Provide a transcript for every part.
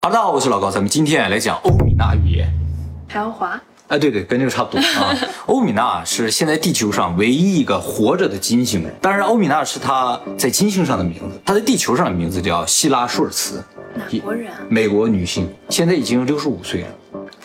哈喽，大家好，我是老高，咱们今天来讲欧米娜语言。海奥华，哎，对对，跟这个差不多啊。欧米娜是现在地球上唯一一个活着的金星人，当然，欧米娜是她在金星上的名字，她在地球上的名字叫希拉舒尔茨，哪国人啊？美国女性，现在已经六十五岁了。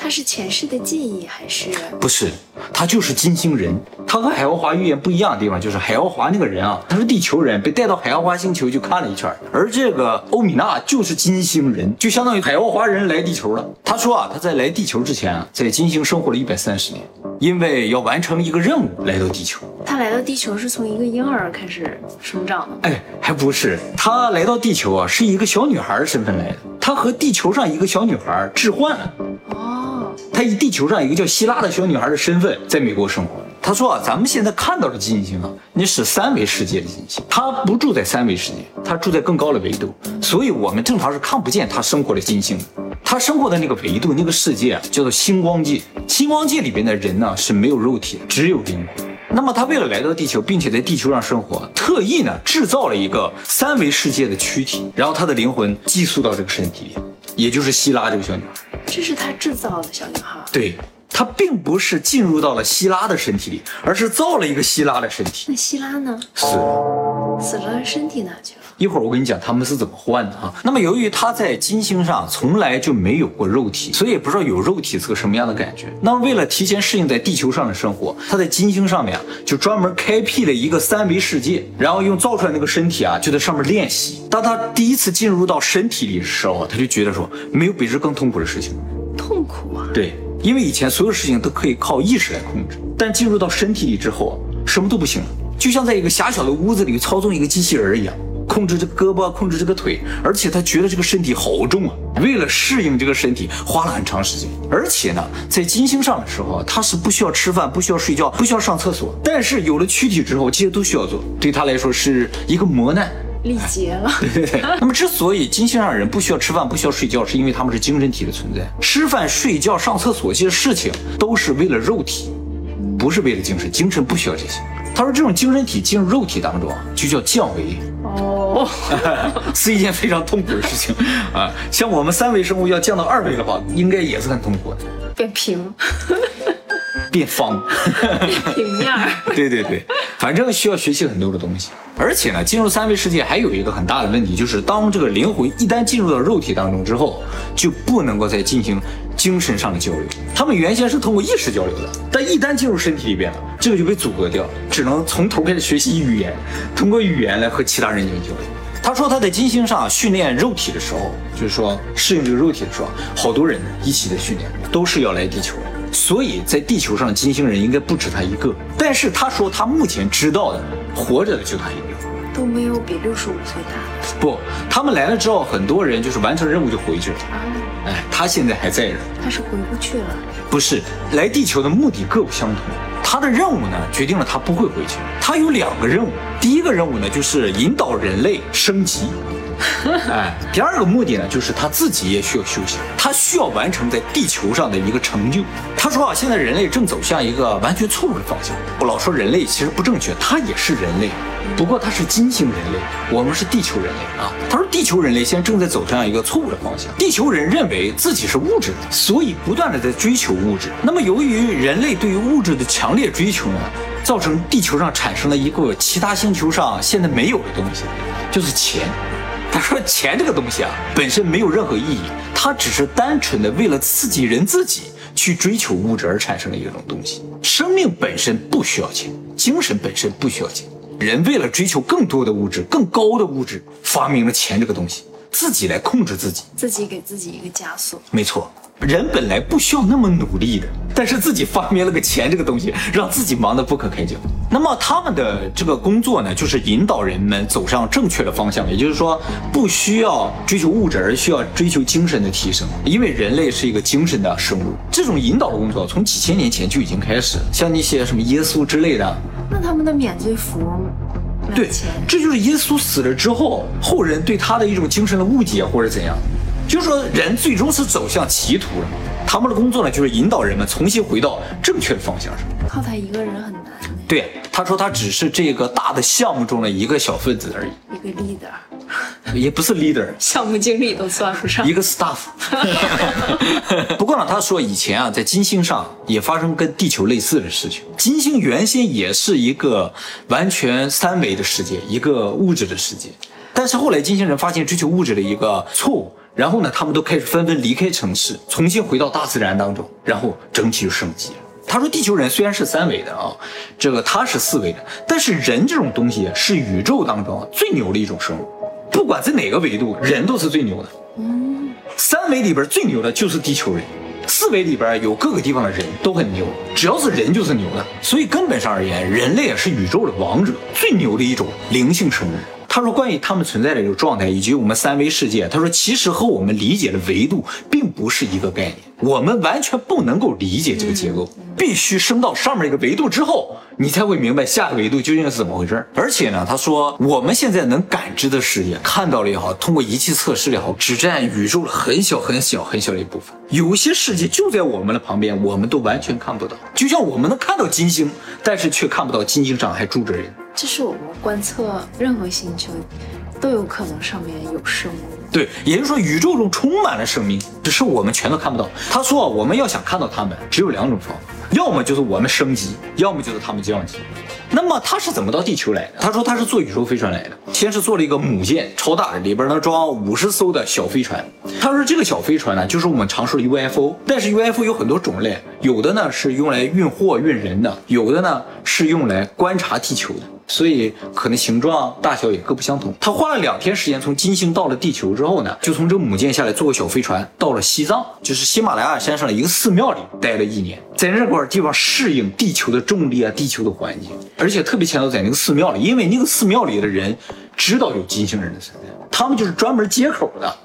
他是前世的记忆还是？不是，他就是金星人。他和海奥华预言不一样的地方就是海奥华那个人啊，他是地球人，被带到海奥华星球去看了一圈，而这个欧米娜就是金星人，就相当于海奥华人来地球了。他说啊，他在来地球之前啊，在金星生活了一百三十年，因为要完成一个任务来到地球。他来到地球是从一个婴儿开始生长的？哎，还不是，他来到地球啊，是一个小女孩的身份来的，他和地球上一个小女孩置换了。他以地球上一个叫希拉的小女孩的身份在美国生活。他说啊，咱们现在看到的金星啊，你是三维世界的金星，他不住在三维世界，他住在更高的维度，所以我们正常是看不见他生活的金星。他生活的那个维度、那个世界叫做星光界，星光界里边的人呢是没有肉体，只有灵魂。那么他为了来到地球，并且在地球上生活，特意呢制造了一个三维世界的躯体，然后他的灵魂寄宿到这个身体里，也就是希拉这个小女孩。这是他制造的小女孩。对，他并不是进入到了希拉的身体里，而是造了一个希拉的身体。那希拉呢？死了。死了，身体哪去了？一会儿我跟你讲他们是怎么换的啊。那么由于他在金星上从来就没有过肉体，所以也不知道有肉体是个什么样的感觉。那么为了提前适应在地球上的生活，他在金星上面啊就专门开辟了一个三维世界，然后用造出来那个身体啊就在上面练习。当他第一次进入到身体里的时候，他就觉得说没有比这更痛苦的事情。痛苦啊！对，因为以前所有事情都可以靠意识来控制，但进入到身体里之后啊，什么都不行了，就像在一个狭小的屋子里操纵一个机器人一样，控制这个胳膊，控制这个腿，而且他觉得这个身体好重啊。为了适应这个身体，花了很长时间。而且呢，在金星上的时候，他是不需要吃饭，不需要睡觉，不需要上厕所，但是有了躯体之后，这些都需要做，对他来说是一个磨难。力竭了。对对对。那么，之所以金星上的人不需要吃饭、不需要睡觉，是因为他们是精神体的存在。吃饭、睡觉、上厕所这些事情都是为了肉体，不是为了精神。精神不需要这些。他说，这种精神体进入肉体当中啊，就叫降维。哦，是一件非常痛苦的事情啊。像我们三维生物要降到二维的话，应该也是很痛苦的。变平，变方，平面儿。对对对，反正需要学习很多的东西。而且呢，进入三维世界还有一个很大的问题，就是当这个灵魂一旦进入到肉体当中之后，就不能够再进行精神上的交流。他们原先是通过意识交流的，但一旦进入身体里边了，这个就被阻隔掉，只能从头开始学习语言，通过语言来和其他人进行交流。他说他在金星上训练肉体的时候，就是说适应这个肉体的时候，好多人一起在训练，都是要来地球。所以在地球上，金星人应该不止他一个。但是他说他目前知道的活着的就他一个，都没有比六十五岁大的。不，他们来了之后，很多人就是完成任务就回去了。啊，哎，他现在还在这儿。他是回不去了。不是，来地球的目的各不相同。他的任务呢，决定了他不会回去。他有两个任务，第一个任务呢，就是引导人类升级。哎，第二个目的呢，就是他自己也需要休息，他需要完成在地球上的一个成就。他说啊，现在人类正走向一个完全错误的方向。我老说人类其实不正确，他也是人类，不过他是金星人类，我们是地球人类啊。他说地球人类现在正在走向一个错误的方向。地球人认为自己是物质的，所以不断的在追求物质。那么由于人类对于物质的强烈追求呢，造成地球上产生了一个其他星球上现在没有的东西，就是钱。他说：“钱这个东西啊，本身没有任何意义，它只是单纯的为了刺激人自己去追求物质而产生的一种东西。生命本身不需要钱，精神本身不需要钱。人为了追求更多的物质、更高的物质，发明了钱这个东西，自己来控制自己，自己给自己一个枷锁。没错。”人本来不需要那么努力的，但是自己发明了个钱这个东西，让自己忙得不可开交。那么他们的这个工作呢，就是引导人们走上正确的方向，也就是说，不需要追求物质，而需要追求精神的提升。因为人类是一个精神的生物，这种引导的工作从几千年前就已经开始了。像那些什么耶稣之类的，那他们的免罪符，对，这就是耶稣死了之后，后人对他的一种精神的误解或者怎样。就是说，人最终是走向歧途了。他们的工作呢，就是引导人们重新回到正确的方向上。靠他一个人很难。对，他说他只是这个大的项目中的一个小分子而已。一个 leader。也不是 leader，项目经理都算不上一。个 staff。不过呢，他说以前啊，在金星上也发生跟地球类似的事情。金星原先也是一个完全三维的世界，一个物质的世界。但是后来金星人发现追求物质的一个错误，然后呢，他们都开始纷纷离开城市，重新回到大自然当中，然后整体就升级了。他说，地球人虽然是三维的啊，这个他是四维的，但是人这种东西是宇宙当中最牛的一种生物，不管在哪个维度，人都是最牛的。三维里边最牛的就是地球人，四维里边有各个地方的人都很牛，只要是人就是牛的。所以根本上而言，人类也是宇宙的王者，最牛的一种灵性生物。他说，关于他们存在的这个状态以及我们三维世界，他说其实和我们理解的维度并不是一个概念，我们完全不能够理解这个结构，必须升到上面一个维度之后，你才会明白下个维度究竟是怎么回事儿。而且呢，他说我们现在能感知的世界，看到了也好，通过仪器测试也好，只占宇宙的很小很小很小的一部分。有些世界就在我们的旁边，我们都完全看不到。就像我们能看到金星，但是却看不到金星上还住着人。这是我们观测任何星球都有可能上面有生物。对，也就是说，宇宙中充满了生命，只是我们全都看不到。他说，我们要想看到他们，只有两种方法，要么就是我们升级，要么就是他们降级。那么他是怎么到地球来的？他说他是坐宇宙飞船来的，先是坐了一个母舰，超大的，里边能装五十艘的小飞船。他说这个小飞船呢，就是我们常说的 UFO，但是 UFO 有很多种类，有的呢是用来运货运人的，有的呢是用来观察地球的。所以可能形状大小也各不相同。他花了两天时间从金星到了地球之后呢，就从这个母舰下来，坐个小飞船到了西藏，就是喜马拉雅山上的一个寺庙里待了一年，在那块地方适应地球的重力啊，地球的环境，而且特别强调在那个寺庙里，因为那个寺庙里的人知道有金星人的存在，他们就是专门接口的。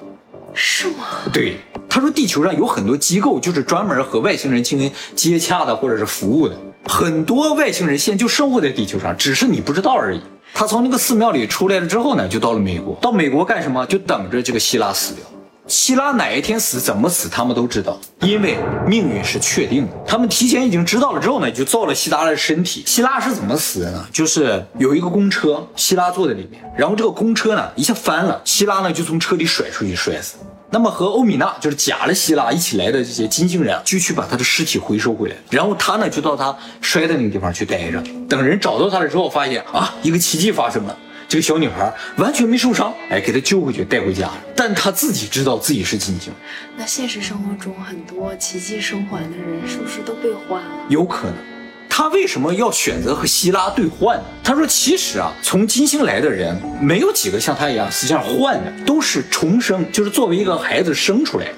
是吗？对，他说地球上有很多机构，就是专门和外星人进行接洽的，或者是服务的。很多外星人现在就生活在地球上，只是你不知道而已。他从那个寺庙里出来了之后呢，就到了美国。到美国干什么？就等着这个希拉死掉。希拉哪一天死，怎么死，他们都知道，因为命运是确定的。他们提前已经知道了之后呢，就造了希拉的身体。希拉是怎么死的呢？就是有一个公车，希拉坐在里面，然后这个公车呢一下翻了，希拉呢就从车里甩出去，摔死。那么和欧米娜就是假了希腊一起来的这些金星人啊，就去把他的尸体回收回来，然后他呢就到他摔的那个地方去待着，等人找到他了之后，发现啊一个奇迹发生了，这个小女孩完全没受伤，哎，给她救回去带回家了，但她自己知道自己是金星，那现实生活中很多奇迹生还的人，是不是都被换了？有可能。他为什么要选择和希拉兑换呢？他说：“其实啊，从金星来的人没有几个像他一样实际上换的，都是重生，就是作为一个孩子生出来的，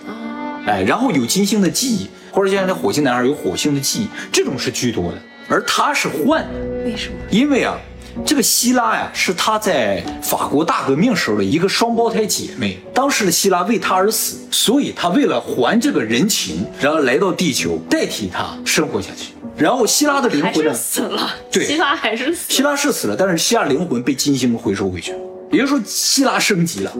哎，然后有金星的记忆，或者像那火星男孩有火星的记忆，这种是居多的。而他是换的，为什么？因为啊，这个希拉呀是他在法国大革命时候的一个双胞胎姐妹，当时的希拉为他而死，所以他为了还这个人情，然后来到地球代替他生活下去。”然后希拉的灵魂呢？死了？对希拉还是死了希拉是死了，但是希拉灵魂被金星回收回去，也就是说希拉升级了，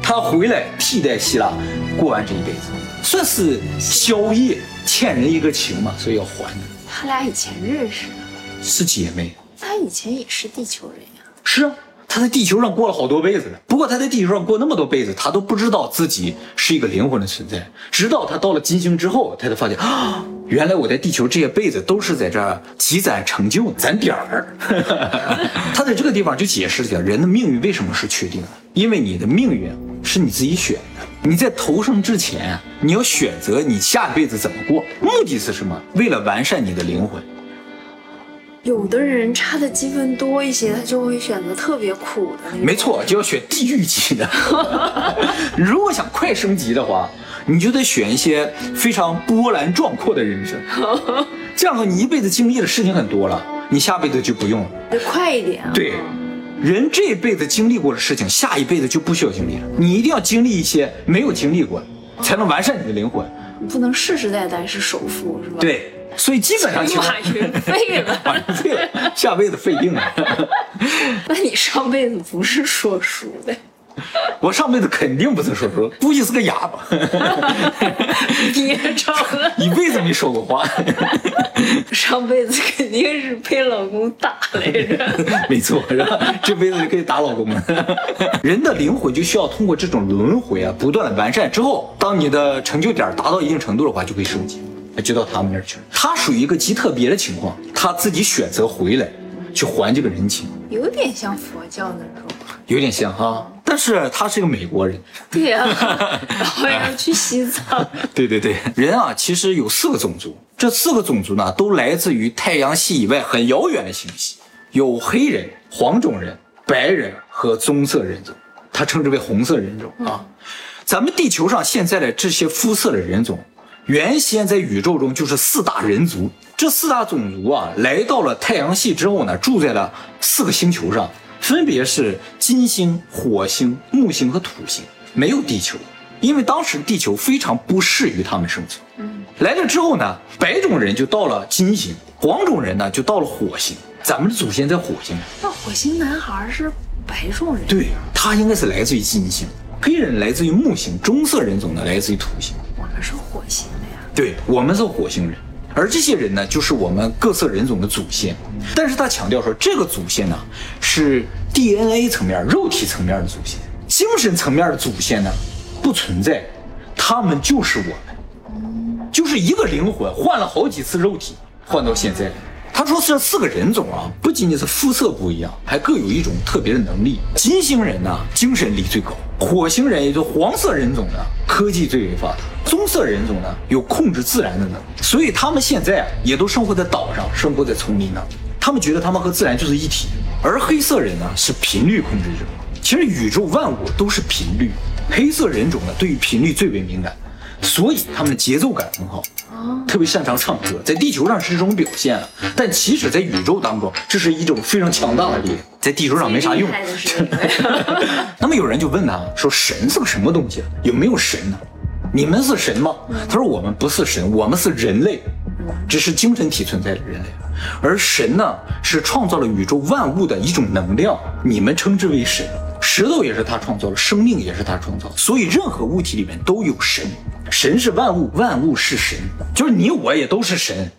他回来替代希拉过完这一辈子，算是宵夜，欠人一个情嘛，所以要还的。他俩以前认识的，是姐妹，他以前也是地球人呀。是啊，他在地球上过了好多辈子了。不过他在地球上过那么多辈子，他都不知道自己是一个灵魂的存在，直到他到了金星之后，他才发现啊，原来我在地球这些辈子都是在这儿积攒成就、攒点儿。他在这个地方就解释了人的命运为什么是确定的，因为你的命运是你自己选的。你在投生之前，你要选择你下辈子怎么过，目的是什么？为了完善你的灵魂。有的人差的积分多一些，他就会选择特别苦的那种。没错，就要选地狱级的。如果想快升级的话，你就得选一些非常波澜壮阔的人生。这样的话，你一辈子经历的事情很多了，你下辈子就不用了。得快一点啊。对，人这一辈子经历过的事情，下一辈子就不需要经历了。你一定要经历一些没有经历过，才能完善你的灵魂。不能世世代代是首富，是吧？。对，所以基本上情况马云废了，马云废了，下辈子废定了。那你上辈子不是说书的？我上辈子肯定不是说书，估计是个哑巴，别吵了，一辈子没说过话。上辈子肯定是被老公打来着。没错，是吧？这辈子就可以打老公了。人的灵魂就需要通过这种轮回啊，不断的完善之后，当你的成就点达到一定程度的话，就可以升级，就到他们那儿去了。他属于一个极特别的情况，他自己选择回来去还这个人情，有点像佛教那种。有点像哈。但是他是个美国人，对呀、然后要去西藏。对对对，人啊，其实有四个种族，这四个种族呢，都来自于太阳系以外很遥远的星系，有黑人、黄种人、白人和棕色人种，他称之为红色人种啊。咱们地球上现在的这些肤色的人种，原先在宇宙中就是四大人族。这四大种族啊，来到了太阳系之后呢，住在了四个星球上，分别是金星、火星、木星和土星，没有地球，因为当时地球非常不适于他们生存。嗯来了之后呢，白种人就到了金星，黄种人呢就到了火星。咱们的祖先在火星，那火星男孩是白种人，对，他应该是来自于金星，黑人来自于木星，棕色人种呢来自于土星。我们是火星。对我们是火星人，而这些人呢，就是我们各色人种的祖先。但是他强调说，这个祖先呢是 DNA 层面、肉体层面的祖先，精神层面的祖先呢不存在，他们就是我们，就是一个灵魂换了好几次肉体，换到现在。他说这四个人种啊，不仅仅是肤色不一样，还各有一种特别的能力。金星人呢，精神力最高；火星人，也就黄色人种呢，科技最为发达；棕色人种呢，有控制自然的能力。所以他们现在啊，也都生活在岛上，生活在丛林呢。他们觉得他们和自然就是一体。而黑色人呢，是频率控制者。其实宇宙万物都是频率，黑色人种呢，对于频率最为敏感，所以他们的节奏感很好。特别擅长唱歌，在地球上是这种表现啊，但其实，在宇宙当中，这是一种非常强大的力量，在地球上没啥用 那么有人就问他说：“神是个什么东西？有没有神呢？你们是神吗？”他说：“我们不是神，我们是人类，只是精神体存在的人类。而神呢，是创造了宇宙万物的一种能量，你们称之为神。石头也是他创造的，生命也是他创造的，所以任何物体里面都有神。神是万物，万物是神，就是你我也都是神。”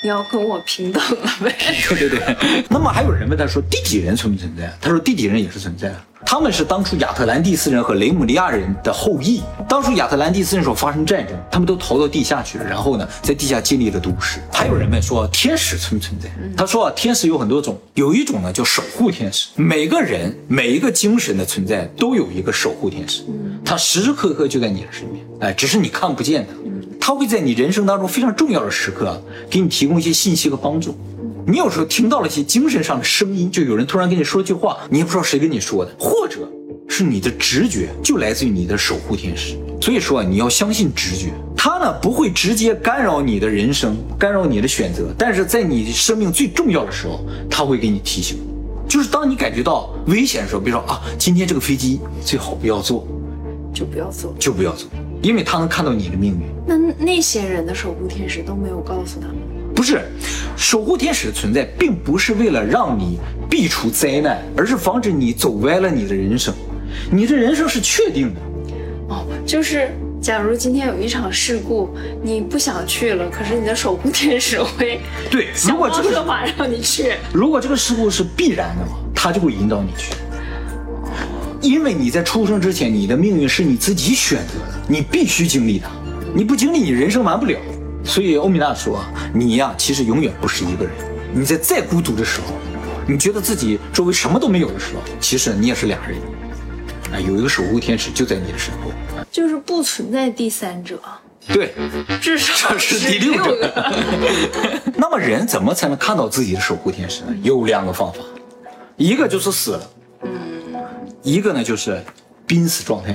你要跟我平等了呗？对对对。那么还有人问他说，地底人存不存在？他说地底人也是存在的。他们是当初亚特兰蒂斯人和雷姆利亚人的后裔。当初亚特兰蒂斯人所发生战争，他们都逃到地下去了，然后呢，在地下建立了都市。还有人问说，天使存不存在？他说啊，天使有很多种，有一种呢叫守护天使。每个人每一个精神的存在都有一个守护天使，他时时刻刻就在你的身边，哎，只是你看不见他。他会在你人生当中非常重要的时刻啊，给你提供一些信息和帮助。你有时候听到了一些精神上的声音，就有人突然跟你说句话，你也不知道谁跟你说的，或者是你的直觉就来自于你的守护天使。所以说啊，你要相信直觉，它呢不会直接干扰你的人生，干扰你的选择，但是在你生命最重要的时候，它会给你提醒。就是当你感觉到危险的时候，比如说啊，今天这个飞机最好不要坐，就不要坐。就不要坐，因为他能看到你的命运。那那些人的守护天使都没有告诉他们吗？不是，守护天使的存在，并不是为了让你避除灾难，而是防止你走歪了你的人生。你的人生是确定的，哦，就是假如今天有一场事故，你不想去了，可是你的守护天使会对。如果这个方设法让你去。如果这个事故是必然的嘛，他就会引导你去。因为你在出生之前，你的命运是你自己选择的，你必须经历它，你不经历，你人生完不了。所以欧米娜说，你呀，其实永远不是一个人。你在再孤独的时候，你觉得自己周围什么都没有的时候，其实你也是俩人。哎，有一个守护天使就在你的身后。就是不存在第三者，对，至少是第六个。那么人怎么才能看到自己的守护天使呢？有两个方法，一个就是死了，一个呢就是濒死状态。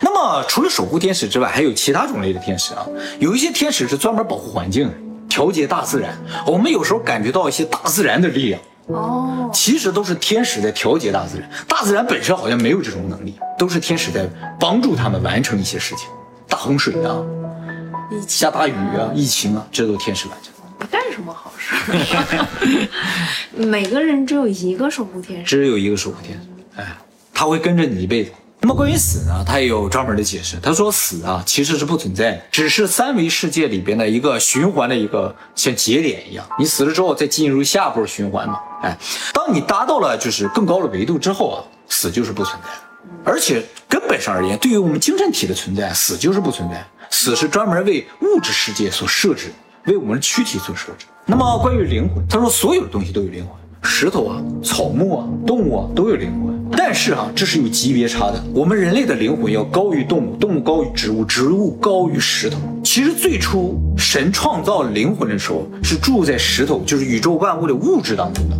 那么除了守护天使之外，还有其他种类的天使啊。有一些天使是专门保护环境的，调节大自然。我们有时候感觉到一些大自然的力量，哦，其实都是天使在调节大自然。大自然本身好像没有这种能力，都是天使在帮助他们完成一些事情。大洪水啊，下大雨啊，疫情啊，这都天使完成。没干什么好事儿。每个人只有一个守护天使，只有一个守护天使，哎，他会跟着你一辈子。那么关于死呢，他也有专门的解释。他说死啊其实是不存在的，只是三维世界里边的一个循环的一个像节点一样。你死了之后再进入下一波循环嘛。哎，当你达到了就是更高的维度之后啊，死就是不存在的。而且根本上而言，对于我们精神体的存在，死就是不存在。死是专门为物质世界所设置，为我们躯体所设置。那么关于灵魂，他说所有的东西都有灵魂，石头啊、草木啊、动物啊都有灵魂。但是啊，这是有级别差的。我们人类的灵魂要高于动物，动物高于植物，植物高于石头。其实最初神创造灵魂的时候，是住在石头，就是宇宙万物的物质当中的，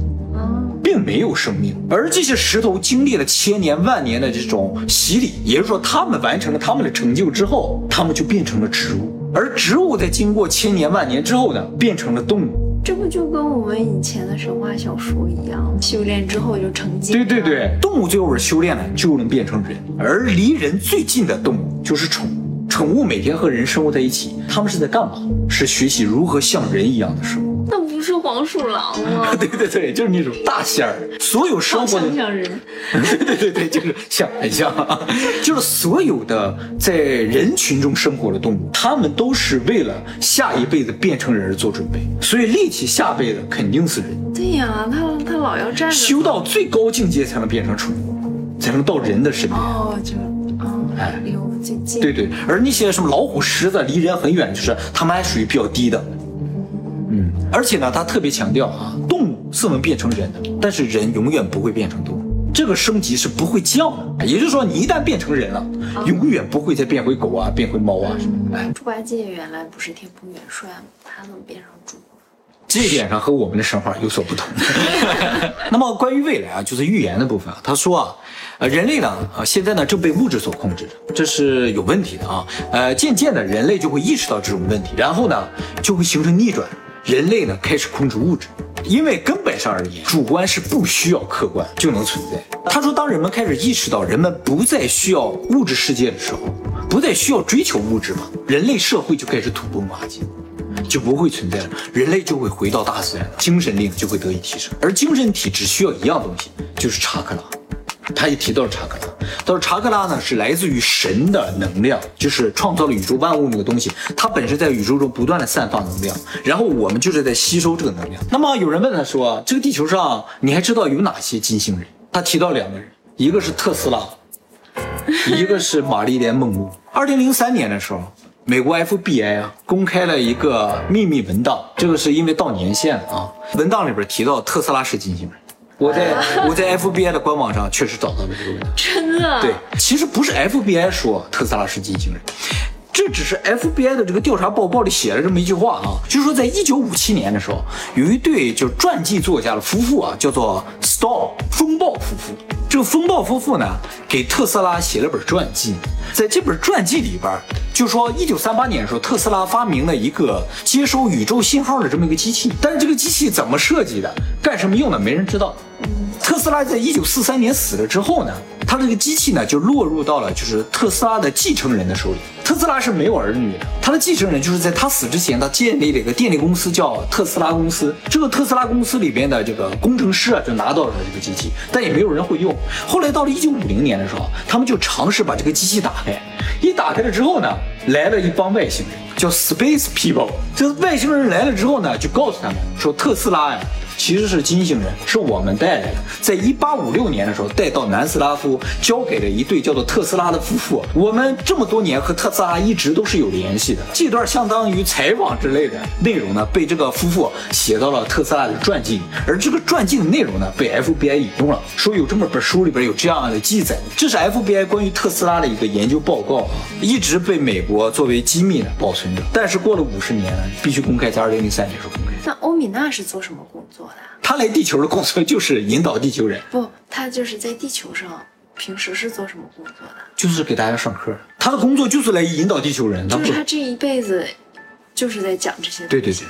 并没有生命。而这些石头经历了千年万年的这种洗礼，也就是说，他们完成了他们的成就之后，他们就变成了植物。而植物在经过千年万年之后呢，变成了动物。这不就跟我们以前的神话小说一样，修炼之后就成精。对对对，动物最后是修炼了就能变成人，而离人最近的动物就是宠物。宠物每天和人生活在一起，他们是在干嘛？是学习如何像人一样的生活。那不是黄鼠狼吗？对对对，就是那种大仙儿。所有生活的像像人，对对对对，就是像很像，就是所有的在人群中生活的动物，他们都是为了下一辈子变成人而做准备，所以立起下辈子肯定是人，对呀，他他老要站着修到最高境界才能变成宠物，才能到人的身边。哦，就哦，哎离我们最近。对对，而那些什么老虎、狮子离人很远，就是他们还属于比较低的。嗯，而且呢，他特别强调啊，动物是能变成人的，但是人永远不会变成动物。这个升级是不会降的，也就是说，你一旦变成人了，永远不会再变回狗啊，变回猫啊什么。哎，猪八戒原来不是天蓬元帅吗？他怎么变成猪？这一点上和我们的神话有所不同。那么关于未来啊，就是预言的部分啊，他说啊，呃，人类呢啊，现在呢正被物质所控制着，这是有问题的啊。呃，渐渐的，人类就会意识到这种问题，然后呢，就会形成逆转，人类呢开始控制物质。因为根本上而言，主观是不需要客观就能存在。他说，当人们开始意识到人们不再需要物质世界的时候，不再需要追求物质嘛，人类社会就开始土崩瓦解。就不会存在了，人类就会回到大自然，精神力就会得以提升。而精神体只需要一样东西，就是查克拉。他也提到了查克拉，他说查克拉呢是来自于神的能量，就是创造了宇宙万物那个东西，它本身在宇宙中不断的散发能量，然后我们就是在吸收这个能量。那么有人问他说，这个地球上你还知道有哪些金星人？他提到两个人，一个是特斯拉，一个是玛丽莲梦露。二零零三年的时候。美国 FBI 啊公开了一个秘密文档，这个是因为到年限了啊。文档里边提到特斯拉是金星人，我在我在 FBI 的官网上确实找到了这个问题。真的？对，其实不是 FBI 说特斯拉是机器人，这只是 FBI 的这个调查报告里写了这么一句话啊，就是说在一九五七年的时候，有一对就传记作家的夫妇啊，叫做 Storm 风暴夫妇。这个风暴夫妇呢，给特斯拉写了本传记，在这本传记里边，就说一九三八年的时候，特斯拉发明了一个接收宇宙信号的这么一个机器，但是这个机器怎么设计的，干什么用的，没人知道。特斯拉在一九四三年死了之后呢，他这个机器呢就落入到了就是特斯拉的继承人的手里。特斯拉是没有儿女的，他的继承人就是在他死之前，他建立了一个电力公司叫特斯拉公司。这个特斯拉公司里边的这个工程师啊，就拿到了这个机器，但也没有人会用。后来到了一九五零年的时候，他们就尝试把这个机器打开。一打开了之后呢，来了一帮外星人，叫 Space People。这外星人来了之后呢，就告诉他们说，特斯拉呀。其实是金星人，是我们带来的。在一八五六年的时候，带到南斯拉夫，交给了一对叫做特斯拉的夫妇。我们这么多年和特斯拉一直都是有联系的。这段相当于采访之类的内容呢，被这个夫妇写到了特斯拉的传记。而这个传记的内容呢，被 FBI 引用了，说有这么本书里边有这样的记载。这是 FBI 关于特斯拉的一个研究报告，一直被美国作为机密的保存着。但是过了五十年，必须公开，在二零零三年时候公开。那欧米娜是做什么工作的？他来地球的工作就是引导地球人，不，他就是在地球上，平时是做什么工作的？就是给大家上课。他的工作就是来引导地球人，就是他这一辈子就是在讲这些。对对对。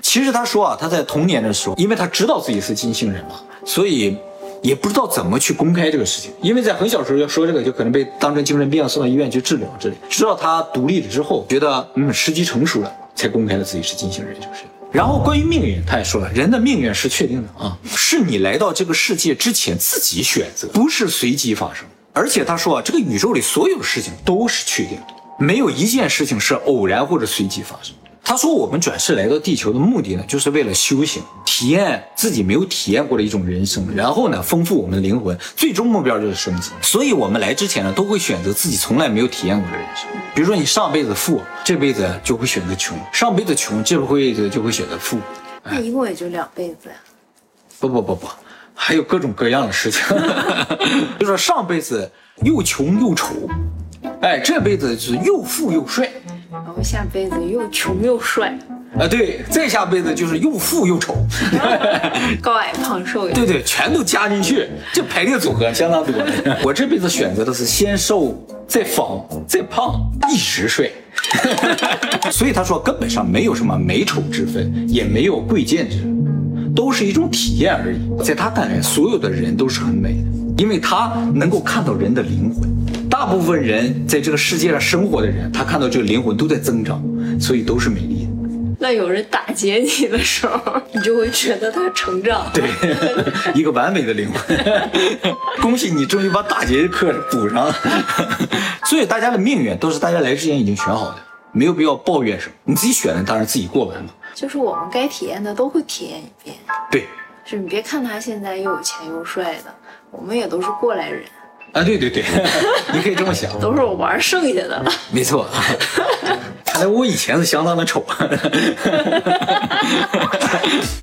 其实他说啊，他在童年的时候，因为他知道自己是金星人嘛，所以也不知道怎么去公开这个事情。因为在很小时候要说这个，就可能被当成精神病送到医院去治疗之类。直到他独立了之后，觉得嗯时机成熟了，才公开了自己是金星人这个事。然后关于命运，他也说了，人的命运是确定的啊，是你来到这个世界之前自己选择，不是随机发生。而且他说啊，这个宇宙里所有事情都是确定的，没有一件事情是偶然或者随机发生。他说我们转世来到地球的目的呢，就是为了修行，体验自己没有体验过的一种人生，然后呢，丰富我们的灵魂，最终目标就是升级。所以我们来之前呢，都会选择自己从来没有体验过的人生。比如说你上辈子富，这辈子就会选择穷；上辈子穷，这辈子就会选择富。那一共也就两辈子呀。不不不不，还有各种各样的事情。就说上辈子又穷又丑，哎，这辈子是又富又帅。然后下辈子又穷又帅，啊，对，再下辈子就是又富又丑，高矮胖瘦，对对，全都加进去，这排列组合相当多。我这辈子选择的是先瘦再方再胖，一直帅。所以他说，根本上没有什么美丑之分，也没有贵贱之分，都是一种体验而已。在他看来，所有的人都是很美的，因为他能够看到人的灵魂。大部分人在这个世界上生活的人，他看到这个灵魂都在增长，所以都是美丽的。那有人打劫你的时候，你就会觉得他成长。对，一个完美的灵魂。恭喜你，终于把打劫的课补上了。所以大家的命运都是大家来之前已经选好的，没有必要抱怨什么。你自己选的，当然自己过完嘛。就是我们该体验的都会体验一遍。对，是你别看他现在又有钱又帅的，我们也都是过来人。啊，对对对，你可以这么想，都是我玩剩下的了。没错，看来我以前是相当的丑。